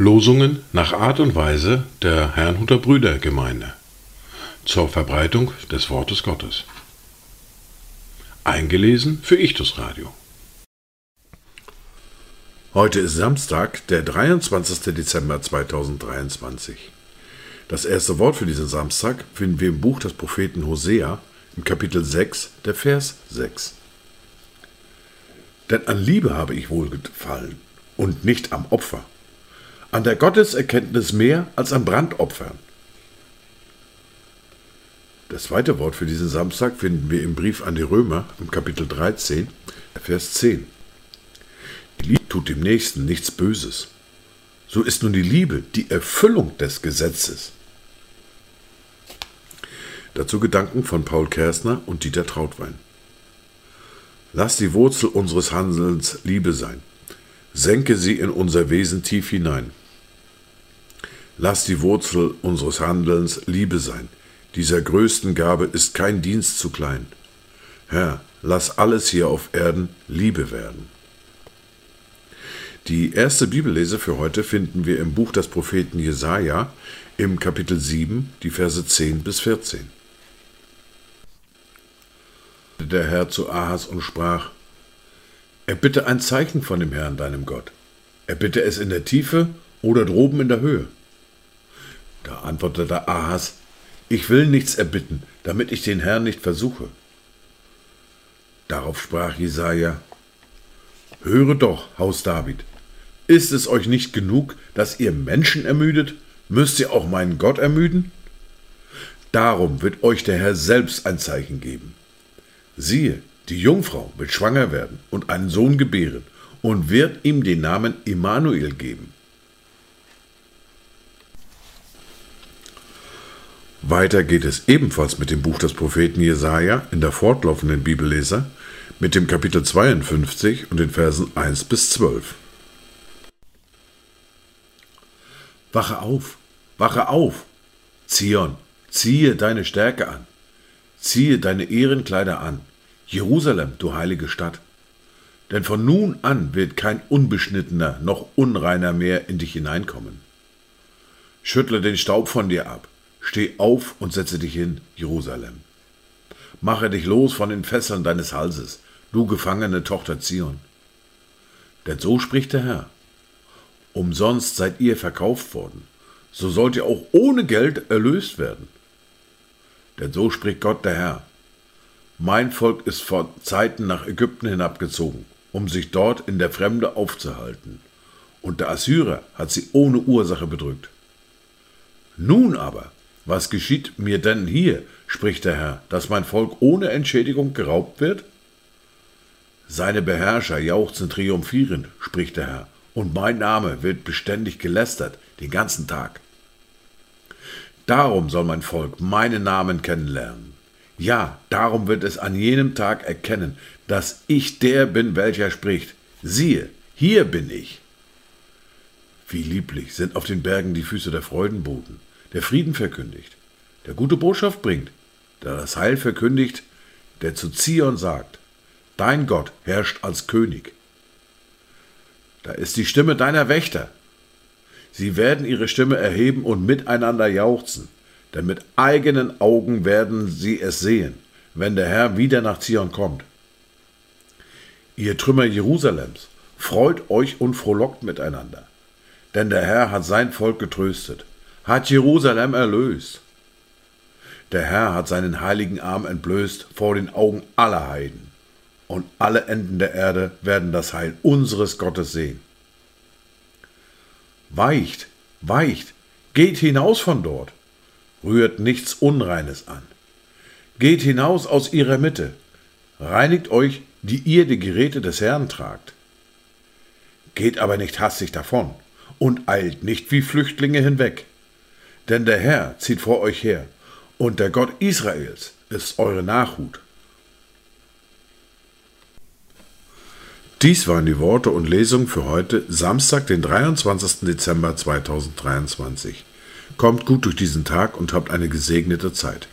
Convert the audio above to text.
Losungen nach Art und Weise der Herrnhuter Brüdergemeinde zur Verbreitung des Wortes Gottes. Eingelesen für Ichtus Radio. Heute ist Samstag, der 23. Dezember 2023. Das erste Wort für diesen Samstag finden wir im Buch des Propheten Hosea im Kapitel 6, der Vers 6. Denn an Liebe habe ich wohlgefallen und nicht am Opfer, an der Gotteserkenntnis mehr als an Brandopfern. Das zweite Wort für diesen Samstag finden wir im Brief an die Römer im Kapitel 13, Vers 10. Die Liebe tut dem Nächsten nichts Böses. So ist nun die Liebe die Erfüllung des Gesetzes. Dazu Gedanken von Paul Kersner und Dieter Trautwein. Lass die Wurzel unseres Handelns Liebe sein. Senke sie in unser Wesen tief hinein. Lass die Wurzel unseres Handelns Liebe sein. Dieser größten Gabe ist kein Dienst zu klein. Herr, lass alles hier auf Erden Liebe werden. Die erste Bibellese für heute finden wir im Buch des Propheten Jesaja im Kapitel 7, die Verse 10 bis 14. Der Herr zu Ahas und sprach: Er bitte ein Zeichen von dem Herrn, deinem Gott. Er bitte es in der Tiefe oder droben in der Höhe. Da antwortete Ahas: Ich will nichts erbitten, damit ich den Herrn nicht versuche. Darauf sprach Jesaja: Höre doch, Haus David, ist es euch nicht genug, dass ihr Menschen ermüdet? Müsst ihr auch meinen Gott ermüden? Darum wird euch der Herr selbst ein Zeichen geben. Siehe, die Jungfrau wird schwanger werden und einen Sohn gebären und wird ihm den Namen Immanuel geben. Weiter geht es ebenfalls mit dem Buch des Propheten Jesaja in der fortlaufenden Bibelleser mit dem Kapitel 52 und den Versen 1 bis 12. Wache auf, wache auf, Zion, ziehe deine Stärke an, ziehe deine Ehrenkleider an, Jerusalem, du heilige Stadt. Denn von nun an wird kein Unbeschnittener noch Unreiner mehr in dich hineinkommen. Schüttle den Staub von dir ab, steh auf und setze dich hin, Jerusalem. Mache dich los von den Fesseln deines Halses, du gefangene Tochter Zion. Denn so spricht der Herr, Umsonst seid ihr verkauft worden, so sollt ihr auch ohne Geld erlöst werden. Denn so spricht Gott der Herr. Mein Volk ist vor Zeiten nach Ägypten hinabgezogen, um sich dort in der Fremde aufzuhalten. Und der Assyrer hat sie ohne Ursache bedrückt. Nun aber, was geschieht mir denn hier, spricht der Herr, dass mein Volk ohne Entschädigung geraubt wird? Seine Beherrscher jauchzen triumphierend, spricht der Herr, und mein Name wird beständig gelästert, den ganzen Tag. Darum soll mein Volk meinen Namen kennenlernen. Ja, darum wird es an jenem Tag erkennen, dass ich der bin, welcher spricht. Siehe, hier bin ich. Wie lieblich sind auf den Bergen die Füße der Freudenboten, der Frieden verkündigt, der gute Botschaft bringt, der das Heil verkündigt, der zu Zion sagt, Dein Gott herrscht als König. Da ist die Stimme deiner Wächter. Sie werden ihre Stimme erheben und miteinander jauchzen, denn mit eigenen Augen werden sie es sehen, wenn der Herr wieder nach Zion kommt. Ihr Trümmer Jerusalems, freut euch und frohlockt miteinander, denn der Herr hat sein Volk getröstet, hat Jerusalem erlöst. Der Herr hat seinen heiligen Arm entblößt vor den Augen aller Heiden und alle Enden der Erde werden das Heil unseres Gottes sehen. Weicht, weicht, geht hinaus von dort, rührt nichts Unreines an. Geht hinaus aus ihrer Mitte, reinigt euch, die ihr die Geräte des Herrn tragt. Geht aber nicht hastig davon und eilt nicht wie Flüchtlinge hinweg, denn der Herr zieht vor euch her, und der Gott Israels ist eure Nachhut. Dies waren die Worte und Lesungen für heute, Samstag, den 23. Dezember 2023. Kommt gut durch diesen Tag und habt eine gesegnete Zeit.